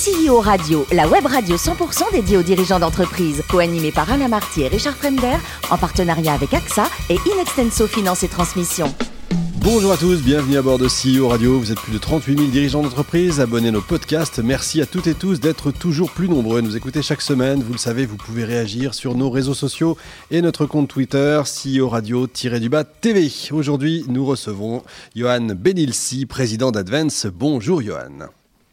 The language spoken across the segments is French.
CEO Radio, la web radio 100% dédiée aux dirigeants d'entreprise, co-animée par Alain Marty et Richard Fremder, en partenariat avec AXA et Inextenso Finance et Transmission. Bonjour à tous, bienvenue à bord de CEO Radio. Vous êtes plus de 38 000 dirigeants d'entreprise, abonnez à nos podcasts. Merci à toutes et tous d'être toujours plus nombreux à nous écouter chaque semaine. Vous le savez, vous pouvez réagir sur nos réseaux sociaux et notre compte Twitter, CEO Radio-du-bas TV. Aujourd'hui, nous recevons Johan Benilsi, président d'Advance. Bonjour Johan.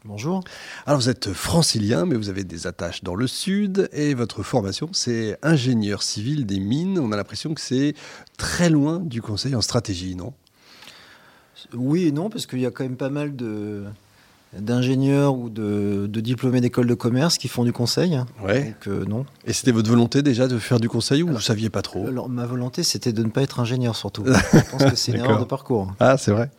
Bonjour. Alors vous êtes francilien, mais vous avez des attaches dans le sud et votre formation, c'est ingénieur civil des mines. On a l'impression que c'est très loin du conseil en stratégie, non? Oui et non, parce qu'il y a quand même pas mal de d'ingénieurs ou de, diplômés d'école de commerce qui font du conseil. Ouais. Donc, euh, non. Et c'était votre volonté déjà de faire du conseil ou vous saviez pas trop? Alors ma volonté c'était de ne pas être ingénieur surtout. Je pense que c'est une erreur de parcours. Ah c'est vrai.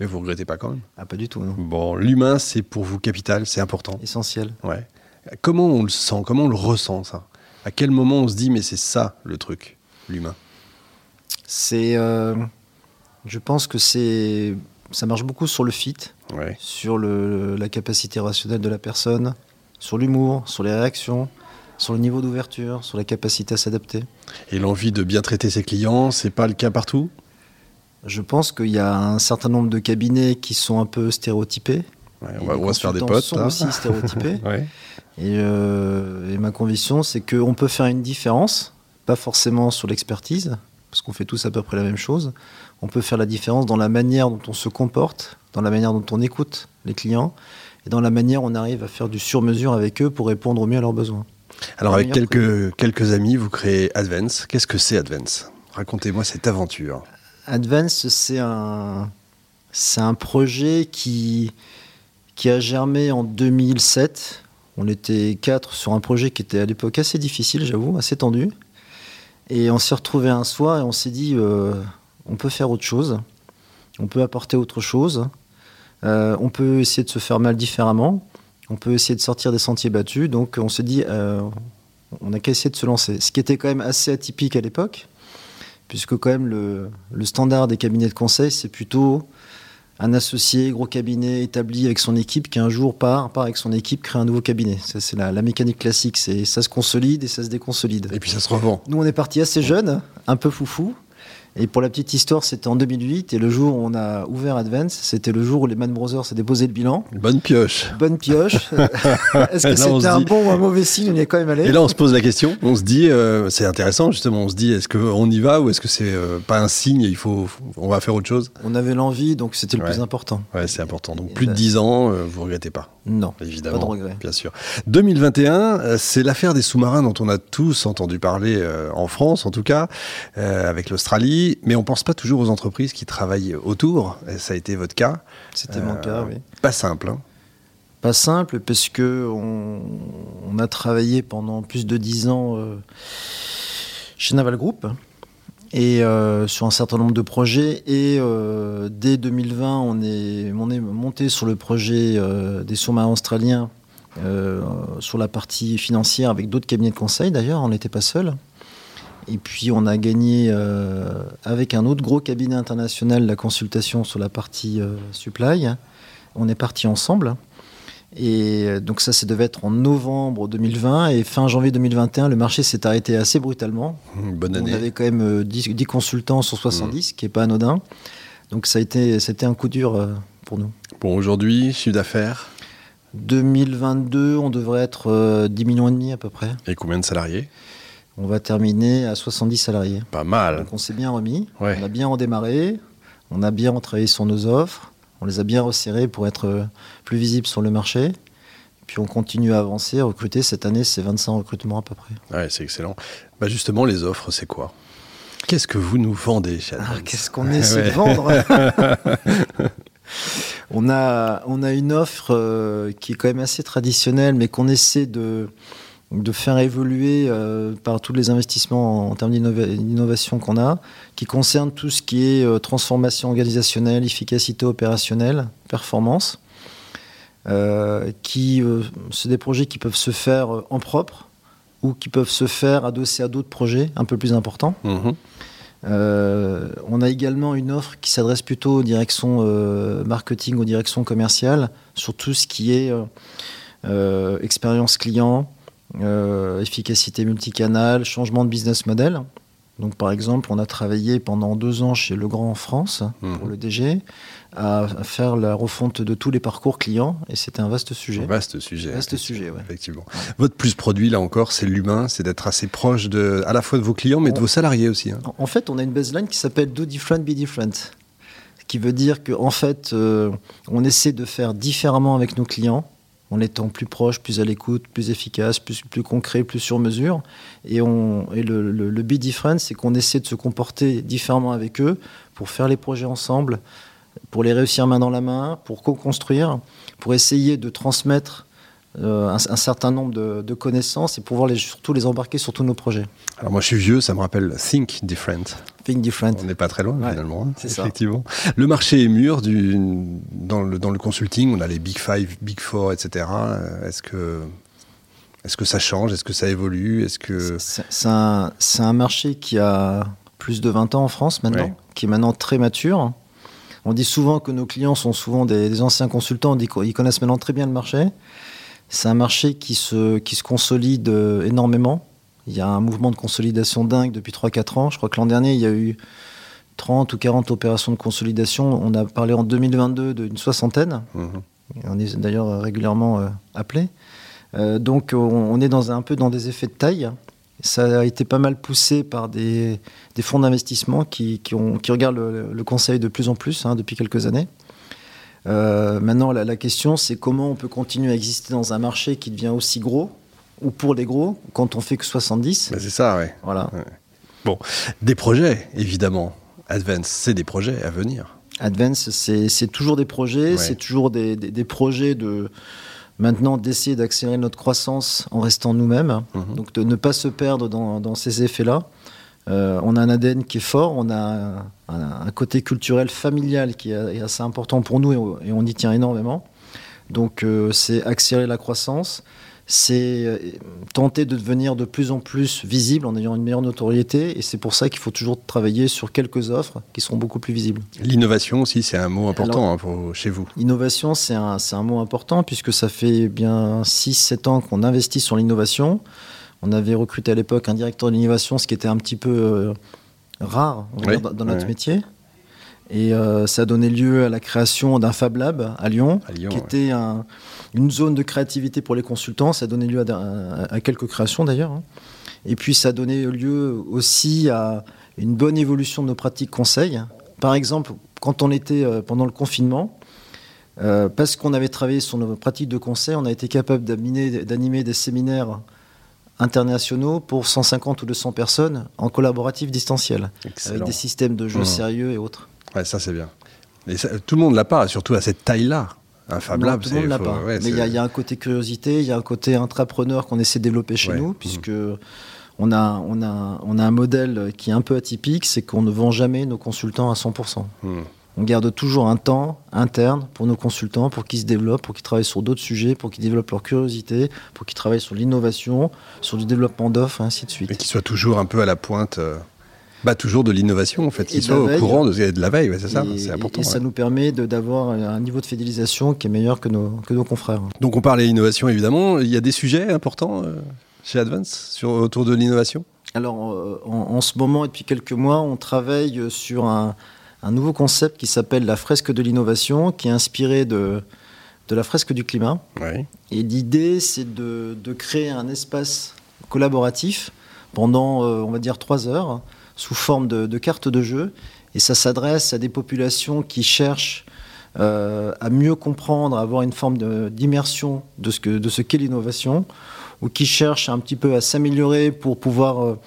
Mais vous regrettez pas quand même Ah, pas du tout, non. Bon, l'humain, c'est pour vous capital, c'est important. Essentiel. Ouais. Comment on le sent Comment on le ressent, ça? À quel moment on se dit, mais c'est ça le truc, l'humain? C'est. Euh, je pense que c'est. Ça marche beaucoup sur le fit, ouais. sur le, la capacité rationnelle de la personne, sur l'humour, sur les réactions, sur le niveau d'ouverture, sur la capacité à s'adapter. Et l'envie de bien traiter ses clients, c'est pas le cas partout? Je pense qu'il y a un certain nombre de cabinets qui sont un peu stéréotypés. on, va, se faire des potes. sont aussi stéréotypés. ouais. Euh, et, ma conviction, c'est qu'on peut faire une différence, pas forcément sur l'expertise, parce qu'on fait tous à peu près la même chose. On peut faire la différence dans la manière dont on se comporte, dans la manière dont on écoute les clients, et dans la manière dont on arrive à faire du sur-mesure avec eux pour répondre au mieux à leurs besoins. Alors, avec quelques, quelques amis, vous créez Advance. Qu'est-ce que c'est Advance? Racontez-moi cette aventure. Advance, c'est un, projet qui, qui a germé en 2007. On était quatre sur un projet qui était à l'époque assez difficile, j'avoue, assez tendu. Et on s'est retrouvé un soir et on s'est dit, euh, on peut faire autre chose, on peut apporter autre chose, euh, on peut essayer de se faire mal différemment, on peut essayer de sortir des sentiers battus. Donc on s'est dit, euh, on n'a qu'à essayer de se lancer. Ce qui était quand même assez atypique à l'époque puisque quand même le, standard des cabinets de conseil, c'est plutôt un associé, gros cabinet établi avec son équipe qui un jour part, part avec son équipe, crée un nouveau cabinet. Ça, c'est la, la, mécanique classique. C'est ça se consolide et ça se déconsolide. Et puis ça se revend. Nous, on est parti assez jeune, un peu foufou. Et pour la petite histoire, c'était en 2008 et le jour où on a ouvert Advance, c'était le jour où les Man Brothers ont déposé le bilan. Bonne pioche. Bonne pioche. Est-ce que c'était un bon ou un mauvais signe On y est quand même allé. Et là, on se pose la question. On se dit, euh, c'est intéressant justement. On se dit, est-ce qu'on y va ou est-ce que c'est euh, pas un signe Il faut, on va faire autre chose? On avait l'envie, donc c'était le plus important. Ouais, c'est important. Donc plus de 10 ans, euh, vous regrettez pas? Non, évidemment. Pas de regret. Bien sûr. 2021, c'est l'affaire des sous-marins dont on a tous entendu parler en France, en tout cas, avec l'Australie, mais on pense pas toujours aux entreprises qui travaillent autour. ça a été votre cas. C'était mon cas, oui. Pas simple. Hein. Pas simple, parce que on, a travaillé pendant plus de dix ans euh, chez Naval Group et euh, sur un certain nombre de projets. Et euh, dès 2020, on est, on est monté sur le projet des sous-marins australiens sur la partie financière avec d'autres cabinets de conseil. D'ailleurs, on n'était pas seul. Et puis on a gagné euh, avec un autre gros cabinet international la consultation sur la partie euh, supply. On est parti ensemble. Et euh, donc ça, ça devait être en novembre 2020 et fin janvier 2021, le marché s'est arrêté assez brutalement. Bonne année. On avait quand même 10, 10 consultants sur 70, mmh. ce qui n'est pas anodin. Donc ça a été, c'était un coup dur pour nous. Bon, aujourd'hui, chiffre d'affaires? 2022, on devrait être 10 millions et demi à peu près. Et combien de salariés? On va terminer à 70 salariés. Pas mal. Donc on s'est bien remis, on a bien redémarré, on a bien travaillé sur nos offres, on les a bien resserrées pour être plus visibles sur le marché. Puis on continue à avancer, à recruter. Cette année, c'est 25 recrutements à peu près. Ouais, c'est excellent. Bah justement, les offres, c'est quoi? Qu'est-ce que vous nous vendez, ah, Qu'est-ce qu'on essaie de vendre? On, a, on a une offre euh, qui est quand même assez traditionnelle, mais qu'on essaie de, de faire évoluer euh, par tous les investissements en, termes d'innovation qu'on a, qui concernent tout ce qui est euh, transformation organisationnelle, efficacité opérationnelle, performance, euh, qui c'est des projets qui peuvent se faire en propre ou qui peuvent se faire adossés à d'autres projets un peu plus importants. Mmh. on a également une offre qui s'adresse plutôt aux directions marketing, aux directions commerciales, sur tout ce qui est expérience client, efficacité multicanal, changement de business model. Donc, par exemple, on a travaillé pendant deux ans chez Legrand en France pour mhm. le DG à faire la refonte de tous les parcours clients et c'était un vaste sujet. Un vaste sujet. Vaste sujet, Effectivement. Votre plus produit, là encore, c'est l'humain, c'est d'être assez proche de, à la fois de vos clients mais de vos salariés aussi. Hein. En fait, on a une baseline qui s'appelle Do Different, Be Different, qui veut dire qu'en en fait, euh, on essaie de faire différemment avec nos clients en étant plus proche, plus à l'écoute, plus efficace, plus, concret, plus sur mesure. Et, le, be different, c'est qu'on essaie de se comporter différemment avec eux pour faire les projets ensemble, pour les réussir main dans la main, pour co-construire, pour essayer de transmettre euh, un, certain nombre de, connaissances et pouvoir surtout les embarquer sur tous nos projets. Alors moi je suis vieux, ça me rappelle Think Different. Different. On n'est pas très loin finalement, hein, effectivement. Le marché est mûr du, dans, le, dans le consulting, on a les Big Five, Big Four, etc. Est-ce que, est que ça change? Est-ce que ça évolue? Est-ce que... C'est un, un, marché qui a plus de 20 ans en France maintenant, qui est maintenant très mature. On dit souvent que nos clients sont souvent des, des anciens consultants, on dit qu'ils connaissent maintenant très bien le marché. C'est un marché qui se, qui se consolide euh, énormément. Il y a un mouvement de consolidation dingue depuis 3-4 ans. Je crois que l'an dernier, il y a eu 30 ou 40 opérations de consolidation. On a parlé en 2022 d'une soixantaine. Mhm. On est d'ailleurs régulièrement euh, appelé. Euh, donc on, est dans un, peu dans des effets de taille. Ça a été pas mal poussé par des, des fonds d'investissement qui, qui, qui, regardent le, conseil de plus en plus hein, depuis quelques années. Euh, maintenant, la, question, c'est comment on peut continuer à exister dans un marché qui devient aussi gros, ou pour les gros, quand on fait que 70. Ben, c'est ça, oui. Voilà. Bon, des projets, évidemment. Advance, c'est des projets à venir. Advance, c'est toujours des projets, c'est toujours des, projets de maintenant d'essayer d'accélérer notre croissance en restant nous-mêmes, mhm. donc de ne pas se perdre dans ces effets-là. Euh, on a un ADN qui est fort, on a un, côté culturel familial qui est, assez important pour nous et, on y tient énormément. Donc euh, c'est accélérer la croissance, c'est euh, tenter de devenir de plus en plus visible en ayant une meilleure notoriété et c'est pour ça qu'il faut toujours travailler sur quelques offres qui seront beaucoup plus visibles. L'innovation aussi, c'est un mot important hein, chez vous. L'innovation, c'est un, un, mot important puisque ça fait bien 6-7 ans qu'on investit sur l'innovation. On avait recruté à l'époque un directeur d'innovation, ce qui était un petit peu euh, rare dans, notre métier. Et euh, ça a donné lieu à la création d'un Fab Lab à Lyon, qui était une zone de créativité pour les consultants. Ça a donné lieu à, quelques créations d'ailleurs. Hein. Et puis ça a donné lieu aussi à une bonne évolution de nos pratiques conseils. Par exemple, quand on était euh, pendant le confinement, parce qu'on avait travaillé sur nos pratiques de conseil, on a été capable d'animer des séminaires internationaux pour 150 ou 200 personnes en collaboratif distanciel, avec des systèmes de jeu mmh. sérieux et autres. Ouais, ça c'est bien. Et tout le monde l'a pas, surtout à cette taille-là. Un Fab Lab, tout le monde l'a pas. Mais il y, a un côté curiosité, il y a un côté intrapreneur qu'on essaie de développer chez nous, puisque mmh. on, a, on, a, on a un modèle qui est un peu atypique, c'est qu'on ne vend jamais nos consultants à 100% on garde toujours un temps interne pour nos consultants, pour qu'ils se développent, pour qu'ils travaillent sur d'autres sujets, pour qu'ils développent leur curiosité, pour qu'ils travaillent sur l'innovation, sur du développement d'offres, ainsi de suite. Et qu'ils soient toujours un peu à la pointe. Euh, bah, toujours de l'innovation, en fait, qu'ils soient au courant de, de la veille, c'est ça, c'est important. Et ça nous permet d'avoir un niveau de fidélisation qui est meilleur que nos, que nos confrères. Donc on parlait innovation, évidemment. Il y a des sujets importants euh, chez Advance sur, autour de l'innovation? Alors, euh, en, ce moment et depuis quelques mois, on travaille sur un, un nouveau concept qui s'appelle la fresque de l'innovation, qui est inspiré de, de la fresque du climat. Et l'idée, c'est de, de, créer un espace collaboratif pendant, euh, on va dire, trois heures, sous forme de, de carte de jeu. Et ça s'adresse à des populations qui cherchent euh, à mieux comprendre, à avoir une forme d'immersion de, ce que, de ce qu'est l'innovation, ou qui cherchent un petit peu à s'améliorer pour pouvoir... Euh,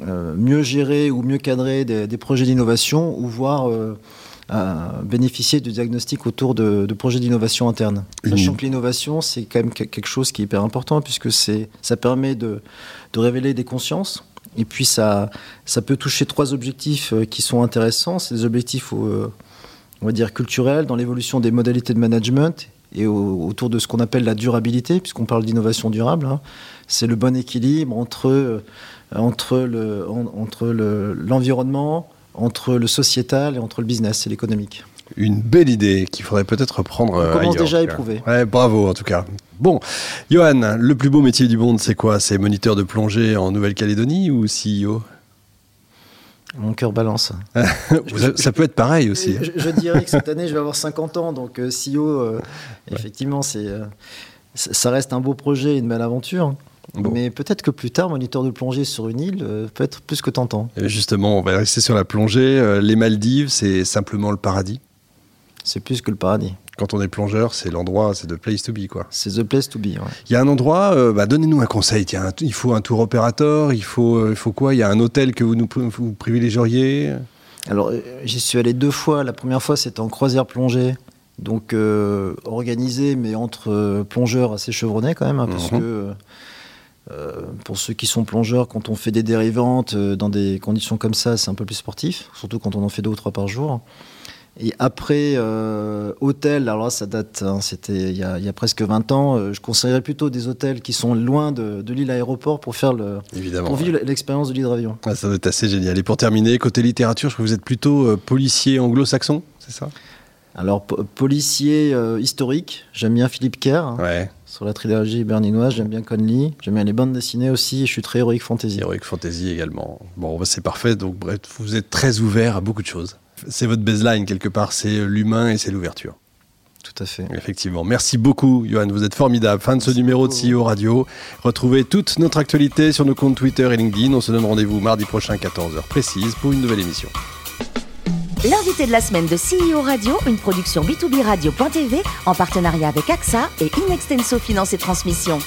euh, mieux gérer ou mieux cadrer des, projets d'innovation ou voir euh, bénéficier de diagnostics autour de, projets d'innovation interne. Sachant que l'innovation, c'est quand même quelque chose qui est hyper important puisque ça permet de, révéler des consciences. Et puis ça, ça peut toucher trois objectifs euh, qui sont intéressants. C'est des objectifs, on va dire, culturels dans l'évolution des modalités de management et autour de ce qu'on appelle la durabilité, puisqu'on parle d'innovation durable. Hein. C'est le bon équilibre entre entre le, entre l'environnement, entre le sociétal et entre le business et l'économique. Une belle idée qu'il faudrait peut-être reprendre. On commence déjà à éprouver. Ouais, bravo en tout cas. Bon, Johan, le plus beau métier du monde, c'est quoi? C'est moniteur de plongée en Nouvelle-Calédonie ou CEO mon cœur balance. ça peut être pareil aussi. Je, dirais que cette année, je vais avoir 50 ans, donc euh, CEO, euh, effectivement, c'est, euh, ça reste un beau projet, une belle aventure. Mais peut-être que plus tard, moniteur de plongée sur une île peut être plus que tentant. justement, on va rester sur la plongée. les Maldives, c'est simplement le paradis C'est plus que le paradis quand on est plongeur, c'est l'endroit, c'est the place to be, quoi. C'est the place to be. Il y a un endroit, euh, bah, donnez-nous un conseil. Tiens, il faut un tour opérateur, il faut, euh, il faut quoi? Il y a un hôtel que vous nous vous privilégieriez? Alors, euh, j'y suis allé deux fois. La première fois, c'était en croisière plongée, donc organisé, mais entre plongeurs assez chevronnés quand même, hein, parce mhm. que. pour ceux qui sont plongeurs, quand on fait des dérivantes dans des conditions comme ça, c'est un peu plus sportif, surtout quand on en fait deux ou trois par jour. Et après, euh, hôtel, alors là, ça date, hein, c'était il, y a presque 20 ans. Euh, je conseillerais plutôt des hôtels qui sont loin de, l'île aéroport pour faire le, pour vivre l'expérience de l'hydravion. Ah, ça doit être assez génial. Et pour terminer, côté littérature, je crois que vous êtes plutôt euh, policier anglo-saxon, c'est ça? Alors, policier historique, j'aime bien Philippe Kerr. Ouais. Sur la trilogie berninoise, j'aime bien Conley. J'aime bien les bandes dessinées aussi. Je suis très héroïque fantasy. Héroïque fantasy également. Bon, bah, c'est parfait. Donc, bref, vous êtes très ouvert à beaucoup de choses c'est votre baseline quelque part, c'est l'humain et c'est l'ouverture. Tout à fait. Effectivement. Merci beaucoup, Johan. Vous êtes formidable. Fin de ce numéro de CEO Radio. Retrouvez toute notre actualité sur nos comptes Twitter et LinkedIn. On se donne rendez-vous mardi prochain, 14h précise, pour une nouvelle émission. L'invité de la semaine de CEO Radio, une production B2B Radio.tv en partenariat avec AXA et Inextenso Finance et Transmission.